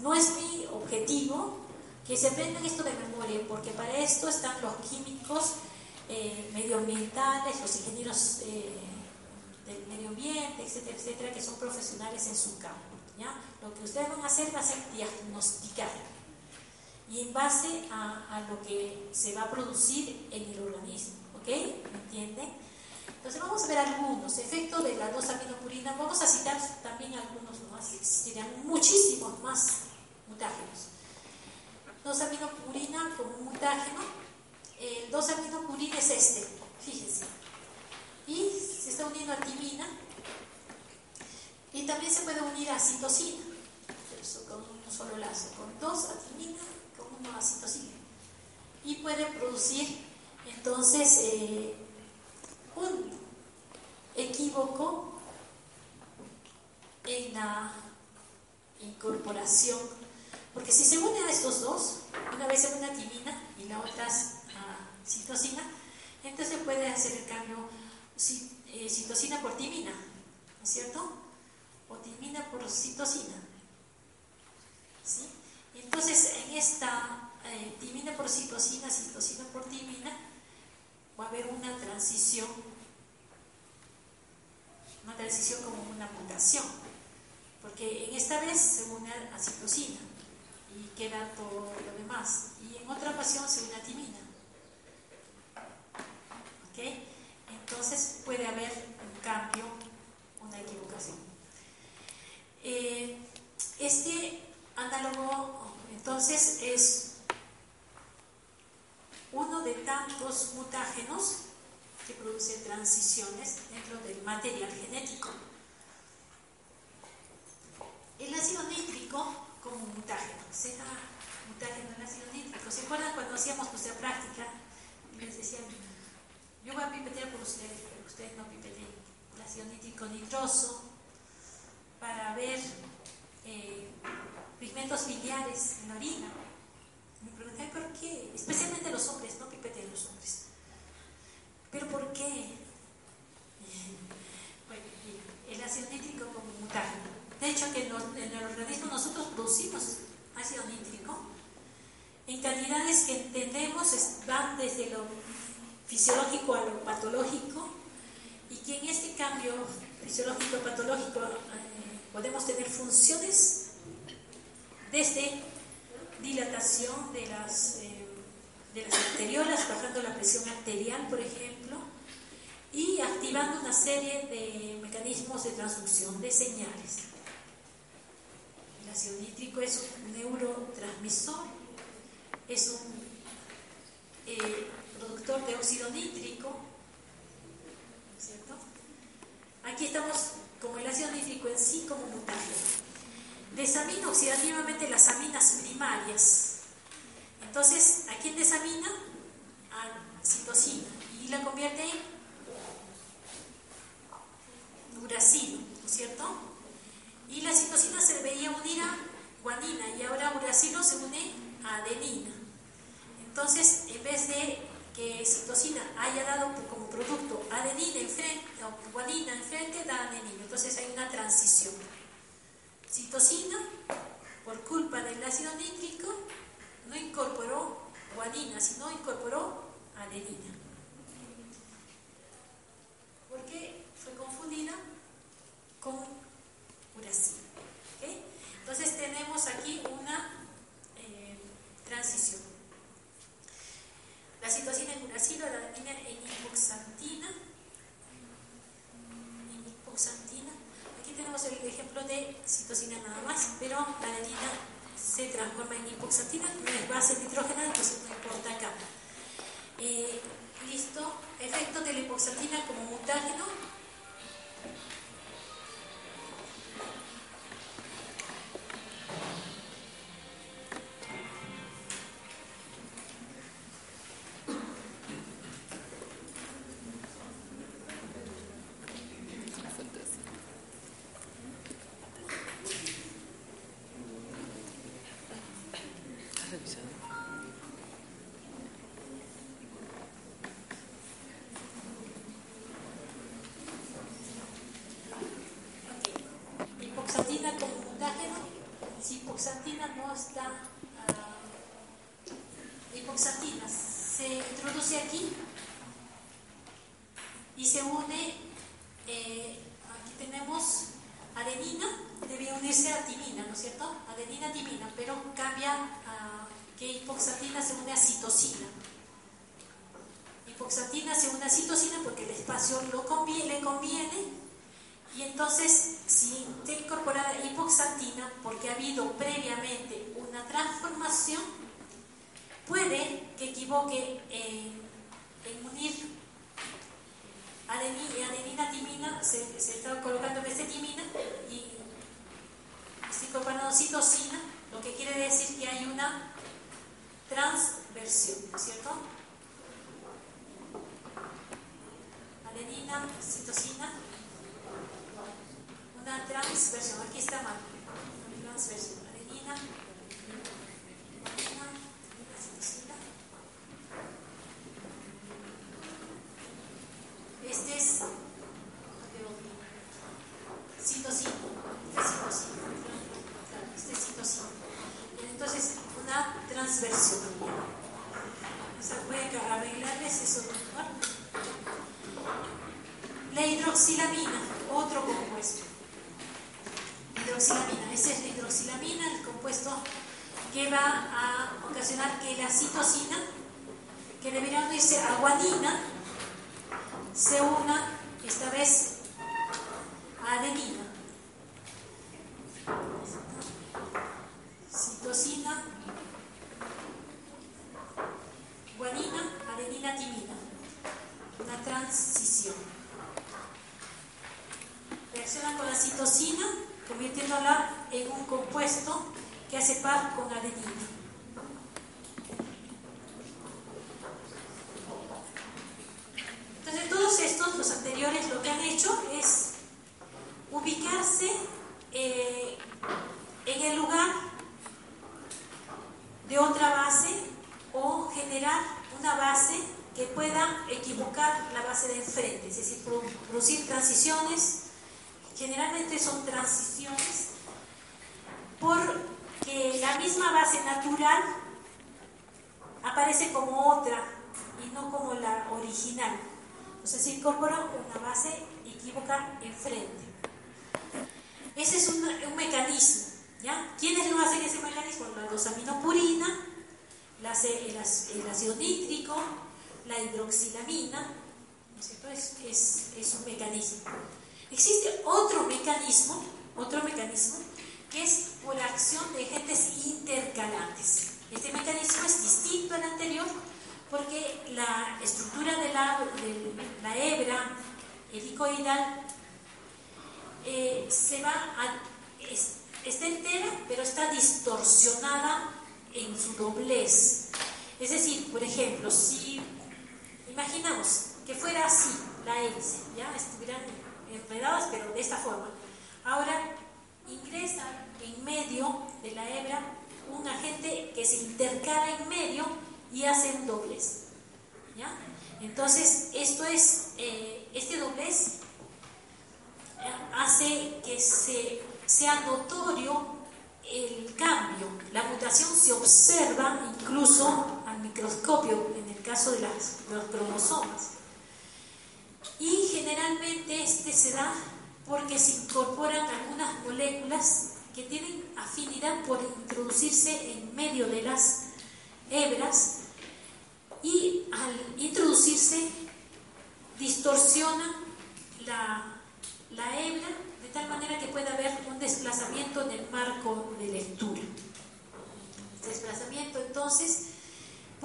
No es mi objetivo que se aprendan esto de memoria, porque para esto están los químicos eh, medioambientales, los ingenieros eh, del medio ambiente, etcétera, etcétera, que son profesionales en su campo. ¿ya? Lo que ustedes van a hacer va a ser diagnosticar y en base a, lo que se va a producir en el organismo. ¿Ok? ¿Me entienden? Entonces vamos a ver algunos efectos de la 2-aminopurina. Vamos a citar también algunos más, existirían muchísimos más mutágenos. 2-aminopurina como un mutágeno. El 2-aminopurina es este, fíjense. Y se está uniendo a timina. Y también se puede unir a citosina, con un solo lazo, con dos a timina, con uno a. Y puede producir entonces eh, un equívoco en la incorporación porque si se une a estos dos, una vez se une a timina y la otra a citosina, entonces puede hacer el cambio eh, citosina por timina, ¿no es cierto? O timina por citosina. Entonces, en esta eh, timina por citosina, citosina por timina, va a haber una transición, una transición como una mutación. porque en esta vez se une a citosina queda todo lo demás. Y en otra ocasión se une a timina. ¿Ok? Entonces puede haber un cambio, una equivocación. Eh, este análogo entonces es uno de tantos mutágenos que produce transiciones dentro del material genético. El ácido nítrico como mutágeno, será mutágeno el ácido nítrico. ¿Se acuerdan cuando hacíamos nuestra práctica? Les decían, yo voy a pipetear por ustedes, pero ustedes no pipeteen el ácido nítrico nitroso para ver eh, pigmentos biliares en la orina. Me pregunté, ¿por qué? Especialmente los hombres, no pipeteen los hombres. ¿Pero por qué? Bueno, el ácido nítrico como mutágeno. De hecho, que en, el organismo nosotros producimos ácido nítrico en cantidades que entendemos van desde lo fisiológico a lo patológico y que en este cambio fisiológico-patológico eh, podemos tener funciones desde dilatación de las, eh, de las arteriolas, bajando la presión arterial, por ejemplo, y activando una serie de mecanismos de transducción de señales. El ácido nítrico es un neurotransmisor, es un eh, productor de óxido nítrico, ¿cierto? Aquí estamos como el ácido nítrico en sí como mutágeno. Desamina oxidativamente las aminas primarias. Entonces, ¿a quién desamina? A citosina y la convierte en uracilo, ¿no es cierto? Y la citosina se veía unir a guanina y ahora uracilo se une adenina. Entonces, en vez de que citosina haya dado como producto adenina enfrente, o guanina enfrente, da adenina. Entonces hay una transición. Citosina, por culpa del ácido nítrico, no incorporó guanina, sino incorporó adenina. ¿Por qué fue confundida con uracilo. Entonces tenemos aquí una transición. La citosina en uracilo, la adenina en hipoxantina. En. Aquí tenemos el ejemplo de citosina nada más, pero la adenina se transforma en hipoxantina, no es base nitrógena, entonces no importa acá. Eh, listo, efecto de la hipoxantina como mutágeno le conviene. Y entonces, si está incorporada hipoxantina, porque ha habido previamente una transformación, puede que equivoque eh, en unir adenina, adenina timina, se, se, está colocando mecetimina y psicopanodocitosina, lo que quiere decir que hay una transversión, ¿cierto? adenina, citosina, una transversión, aquí está mal, una transversión, adenina, guanina, citosina. Este es citosina, citosina, este es citosina. Entonces, una transversión. O sea, voy a arreglarles eso, ¿no? La hidroxilamina, otro compuesto. hidroxilamina. Esta es la hidroxilamina, el compuesto que va a ocasionar que la citosina, que debería unirse a guanina, se una esta vez a adenina. Citosina, guanina, adenina, timina. Una transición. Reacciona con la citosina, convirtiéndola en un compuesto que hace par con adenina. Entonces todos estos, los anteriores, lo que han hecho es ubicarse eh, en el lugar de otra base o generar una base que pueda equivocar la base de enfrente, es decir, producir transiciones, generalmente son transiciones por que la misma base natural aparece como otra y no como la original. Entonces se incorpora una base equívoca enfrente. Ese es un, mecanismo. ¿ya? ¿Quiénes lo hacen ese mecanismo? La dosaminopurina, el, ácido nítrico, la hidroxilamina. es, es un mecanismo. Existe otro mecanismo, otro mecanismo que es por acción de agentes intercalantes. Este mecanismo es distinto al anterior porque la estructura de la, de la hebra helicoidal eh, se va a, está entera, pero está distorsionada en su doblez. Es decir, por ejemplo, si imaginamos que fuera así la hélice, ya estuvieran enredadas, pero de esta forma. Ahora ingresa en medio de la hebra un agente que se intercala en medio y hace un doblez. ¿ya? Entonces, esto es, eh, este doblez eh, hace que se, sea notorio el cambio. La mutación se observa incluso al microscopio caso de, los cromosomas. Y generalmente este se da porque se incorporan algunas moléculas que tienen afinidad por introducirse en medio de las hebras y al introducirse distorsiona la, la hebra de tal manera que pueda haber un desplazamiento en el marco de lectura. Desplazamiento entonces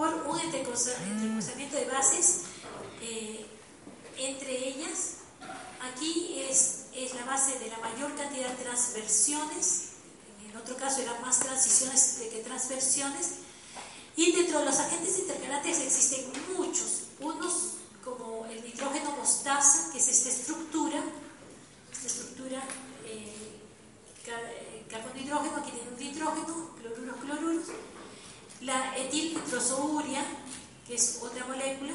un entrecruzamiento de bases, eh, entre ellas, aquí es es la base de la mayor cantidad de transversiones, en otro caso eran más transiciones que transversiones, y dentro de los agentes intercalantes existen muchos, unos como el nitrógeno mostaza, que es esta estructura, esta estructura eh, carbono hidrógeno, aquí tiene un nitrógeno, cloruros, cloruros, la etilnitrosouria, que es otra molécula,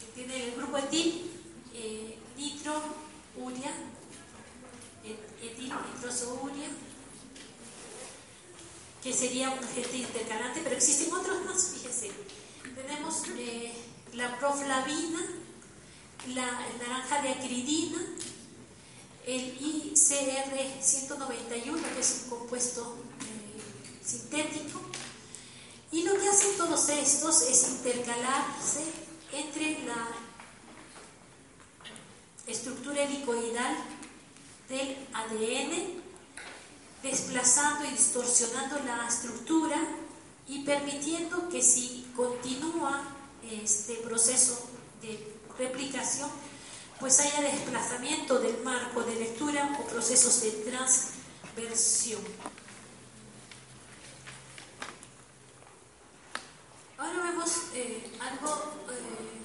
que tiene el grupo etil, eh, nitro, uria, etil nitrosouria, que sería un agente intercalante, pero existen otros más, fíjense. Tenemos eh, la proflavina, la naranja de acridina, el ICR191, que es un compuesto eh, sintético, y lo que hacen todos estos es intercalarse entre la estructura helicoidal del ADN, desplazando y distorsionando la estructura y permitiendo que si continúa este proceso de replicación, pues haya desplazamiento del marco de lectura o procesos de transversión. Ahora vemos eh, algo eh,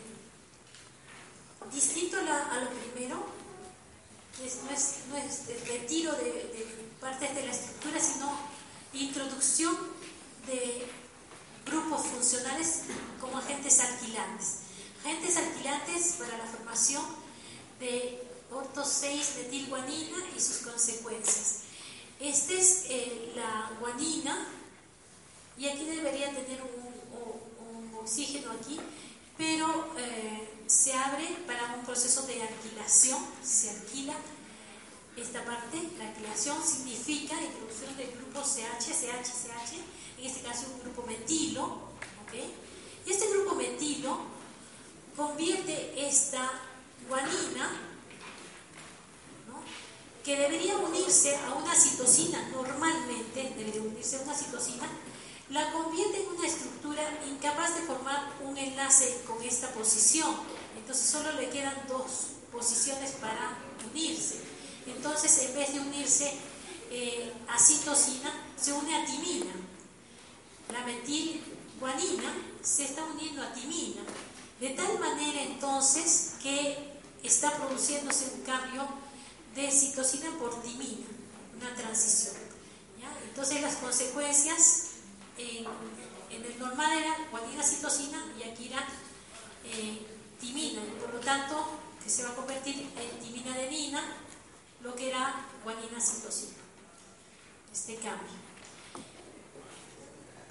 distinto a, lo primero, no, es, el retiro de, partes de la estructura, sino introducción de grupos funcionales como agentes alquilantes. Agentes alquilantes para la formación de orto 6 metilguanina y sus consecuencias. Esta es eh, la guanina y aquí debería tener un oxígeno aquí, pero eh, se abre para un proceso de alquilación, se alquila esta parte, la alquilación significa introducción del grupo CH, CH, CH, en este caso un grupo metilo, ¿ok? Y este grupo metilo convierte esta guanina, que debería unirse a una citosina, normalmente debería unirse a una citosina, la convierte en una estructura incapaz de formar un enlace con esta posición. Entonces solo le quedan dos posiciones para unirse. Entonces en vez de unirse eh, a citosina, se une a timina. La metilguanina se está uniendo a timina. De tal manera entonces que está produciéndose un cambio de citosina por timina, una transición. Entonces las consecuencias en, el normal era guanina citosina y aquí era eh, timina, por lo tanto que se va a convertir en timina adenina, lo que era guanina citosina. Este cambio.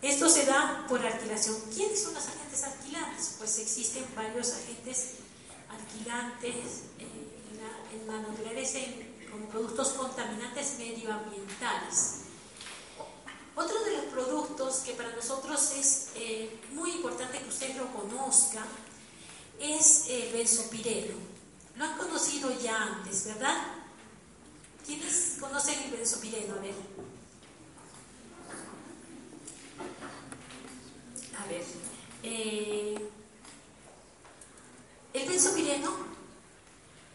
Esto se da por alquilación. ¿Quiénes son los agentes alquilantes? Pues existen varios agentes alquilantes la, en, la, naturaleza como productos contaminantes medioambientales. Otro de los productos que para nosotros es eh, muy importante que usted lo conozca es el benzopireno. Lo han conocido ya antes, ¿verdad? ¿Quiénes conocen el benzopireno? A ver. A ver. Eh, el benzopireno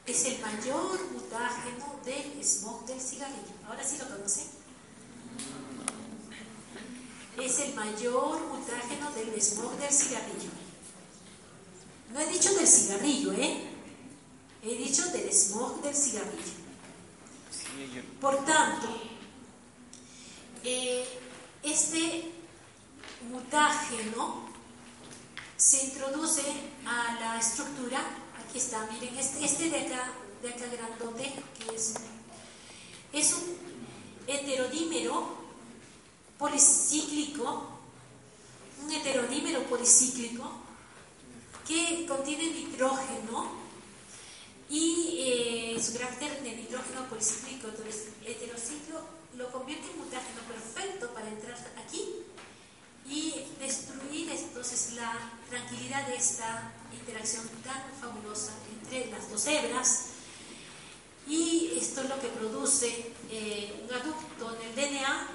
es el mayor mutágeno del smog del cigarrillo. Ahora sí lo conocen es el mayor mutágeno del smog del cigarrillo. No he dicho del cigarrillo, ¿eh? He dicho del smog del cigarrillo. Por tanto, eh, este mutágeno se introduce a la estructura, aquí está, miren, este, este de acá, de acá grandote, que es, es un heterodímero policíclico, un heterodímero policíclico que contiene nitrógeno y eh, su carácter de nitrógeno policíclico, entonces heterociclo, lo convierte en mutágeno perfecto para entrar aquí y destruir entonces la tranquilidad de esta interacción tan fabulosa entre las dos hebras y esto es lo que produce eh, un aducto en el DNA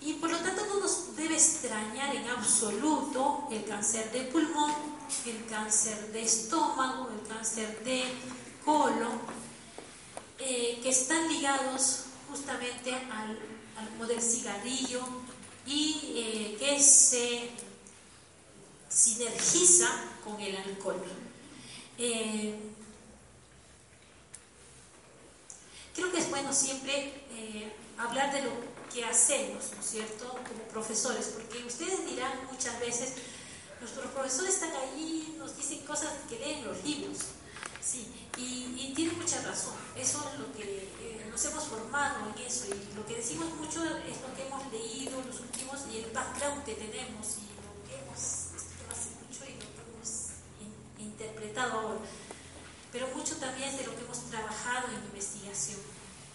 y por lo tanto no nos debe extrañar en absoluto el cáncer de pulmón, el cáncer de estómago, el cáncer de colon, eh, que están ligados justamente al, al y eh, que se sinergiza con el alcohol. Eh, creo que es bueno siempre hablar de lo que hacemos, ¿no es cierto?, como profesores, porque ustedes dirán muchas veces, nuestros profesores están ahí, nos dicen cosas que leen los libros, sí, y, tienen mucha razón, eso es lo que eh, nos hemos formado en eso, y lo que decimos mucho es lo que hemos leído los últimos, y el background que tenemos, y lo que hemos estudiado hace mucho y lo que hemos interpretado ahora, pero mucho también es de lo que hemos trabajado en investigación.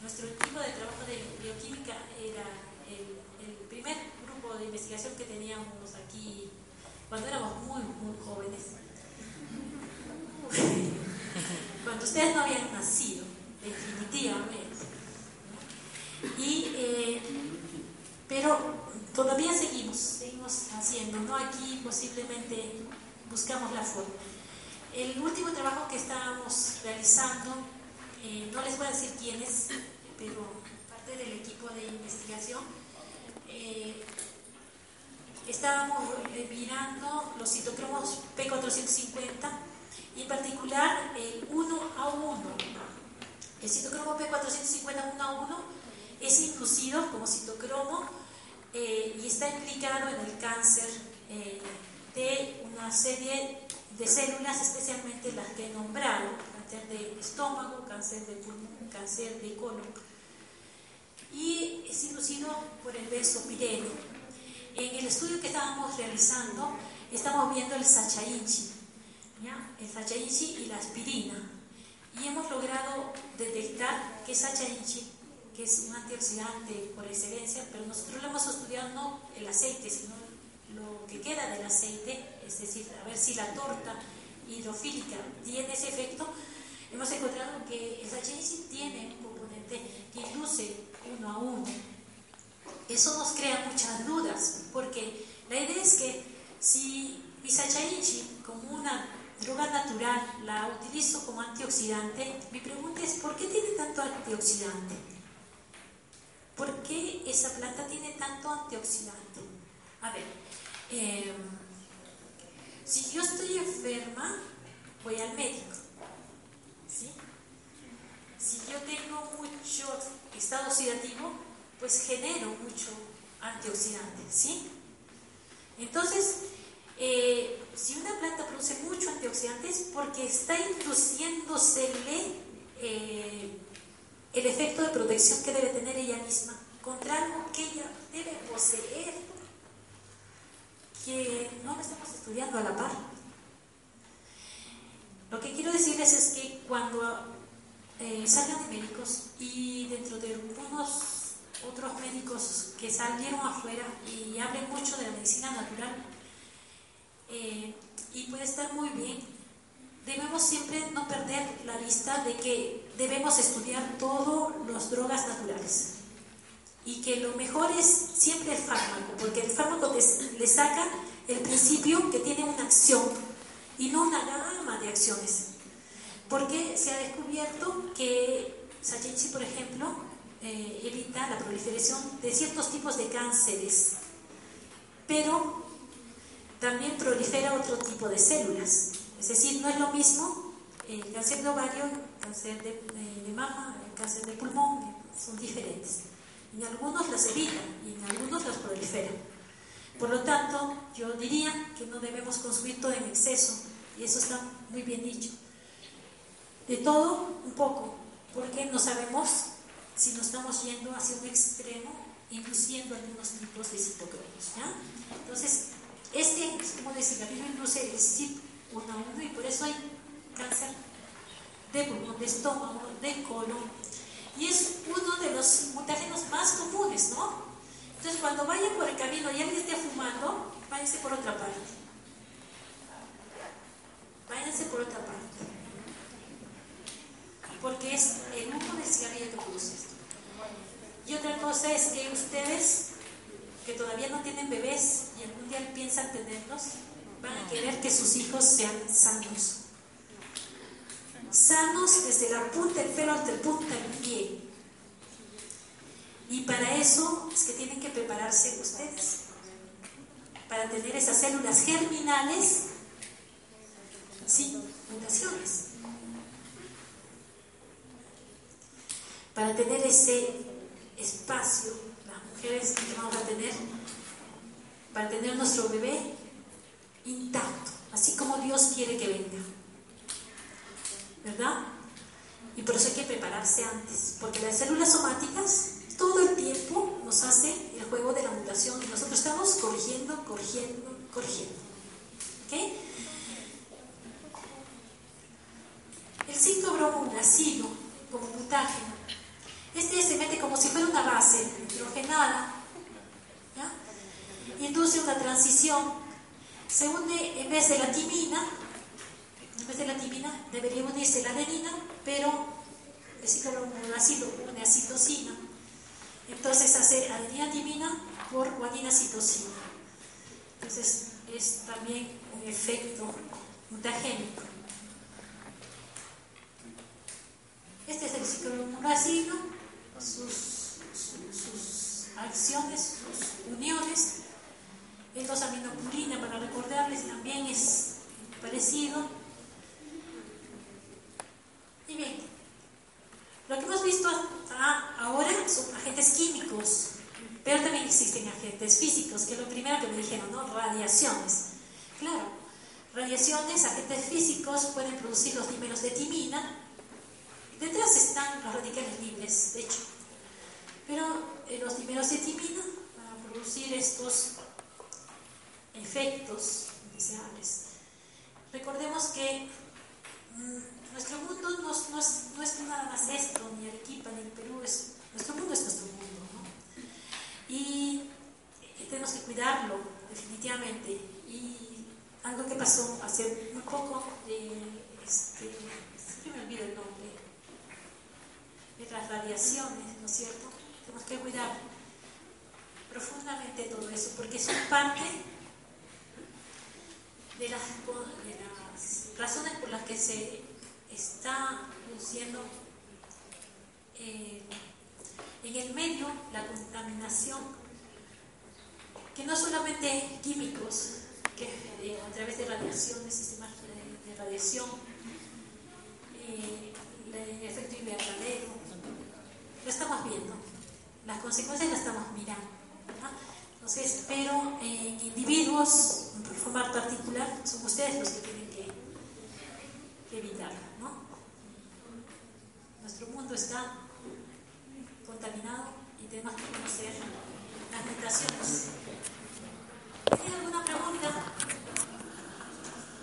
Nuestro equipo de trabajo de bioquímica era el, primer grupo de investigación que teníamos aquí cuando éramos muy, muy jóvenes. Cuando ustedes no habían nacido, definitivamente. Y, eh, pero todavía seguimos, seguimos haciendo, ¿no? Aquí posiblemente buscamos la forma. El último trabajo que estábamos realizando, eh, no les voy a decir quién es, pero parte del equipo de investigación, eh, estábamos mirando los citocromos P450 y en particular el 1A1. El citocromo P450 1A1 es inducido como citocromo eh, y está implicado en el cáncer eh, de una serie de células, especialmente las que he nombrado, cáncer de estómago, cáncer de pulmón, cáncer de colon y es inducido por el pireno. En el estudio que estábamos realizando, estamos viendo el sachainchi, el sachainchi y la aspirina. y hemos logrado detectar que Sacha Inchi, que es un antioxidante por excelencia, pero nosotros lo hemos estudiado no el aceite, sino lo que queda del aceite, es decir, a ver si la torta hidrofílica tiene ese efecto, hemos encontrado que el Inchi tiene un componente que induce uno a uno. Eso nos crea muchas dudas, porque la idea es que si mi Sacha Inchi, como una droga natural, la utilizo como antioxidante, mi pregunta es, ¿por qué tiene tanto antioxidante? ¿Por qué esa planta tiene tanto antioxidante? A ver, em, si yo estoy enferma, voy al médico. ¿sí? Si yo tengo mucho estado oxidativo, pues genero mucho antioxidante. ¿sí? Entonces, eh, si una planta produce mucho antioxidantes, porque está induciéndosele eh, el efecto de protección que debe tener ella misma contra algo que ella debe poseer, que no lo estamos estudiando a la par. Lo que quiero decirles es que cuando eh, salgan de médicos y dentro de algunos otros médicos que salieron afuera y hablen mucho de la medicina natural, eh, y puede estar muy bien. Debemos siempre no perder la vista de que debemos estudiar todas las drogas naturales y que lo mejor es siempre el fármaco, porque el fármaco le saca el principio que tiene una acción y no una gama de acciones. Porque se ha descubierto que Sajinchi, por ejemplo, eh, evita la proliferación de ciertos tipos de cánceres, pero también prolifera otro tipo de células. Es decir, no es lo mismo el cáncer de ovario, el cáncer de, mama, el cáncer de pulmón, son diferentes. En algunos las evitan y en algunos las proliferan. Por lo tanto, yo diría que no debemos consumir todo en exceso, y eso está muy bien dicho. De todo, un poco, porque no sabemos si nos estamos yendo hacia un extremo, induciendo algunos tipos de citocronos. ¿ya? Entonces, este, como decir, la Biblia induce el CIP uno a uno y por eso hay cáncer de pulmón, de estómago, de colon. Y es uno de los mutágenos más comunes, ¿no? Entonces, cuando vayan por el camino y alguien esté fumando, váyanse por otra parte. Váyanse por otra parte. Porque es el humo del cigarrillo que produce esto. Y otra cosa es que ustedes que todavía no tienen bebés y algún día piensan tenerlos, van a querer que sus hijos sean sanos. Sanos desde la punta del pelo hasta el punta del pie. Y para eso es que tienen que prepararse ustedes. Para tener esas células germinales sin mutaciones. Para tener ese espacio mujeres que vamos a tener para tener nuestro bebé intacto, así como Dios quiere que venga. ¿Verdad? Y por eso hay que prepararse antes, porque las células somáticas todo el tiempo nos hace el juego de la mutación y nosotros estamos corrigiendo, corrigiendo, corrigiendo. ¿Ok? El 5 nacido como mutágeno este se mete como si fuera una base hidrogenada y induce una transición. Se une en vez de la timina, en vez de la timina debería unirse la adenina, pero el ciclohexoácido une a citosina. Entonces hace adenina timina por guanina citosina. Entonces es también un efecto mutagénico. Este es el ciclohexoácido sus, acciones, sus uniones. El 2 aminopurina, para recordarles, también es parecido. Y bien, lo que hemos visto ahora son agentes químicos, pero también existen agentes físicos, que es lo primero que me dijeron, ¿no? Radiaciones. Claro, radiaciones, agentes físicos pueden producir los dímeros de timina, Detrás están los radicales libres, de hecho. Pero eh, los primeros de timina van a producir estos efectos indeseables. Recordemos que mm, nuestro mundo no, no, es, no, es, nada más esto, ni Arequipa, ni Perú, es, nuestro mundo es nuestro mundo. ¿no? Y tenemos que cuidarlo, definitivamente. Y algo que pasó hace muy poco, eh, este, siempre me olvido el nombre, de las radiaciones, ¿no es cierto? Tenemos que cuidar profundamente todo eso, porque es parte de las, de las razones por las que se está produciendo eh, en el medio la contaminación, que no solamente químicos, que eh, a través de radiación, de sistemas de, radiación, eh, el efecto invernadero, lo estamos viendo, las consecuencias las estamos mirando. Entonces, pero en individuos, en formato particular, son ustedes los que tienen que, que evitarlo nuestro mundo está contaminado y tenemos que conocer las tentaciones. ¿Tiene alguna pregunta?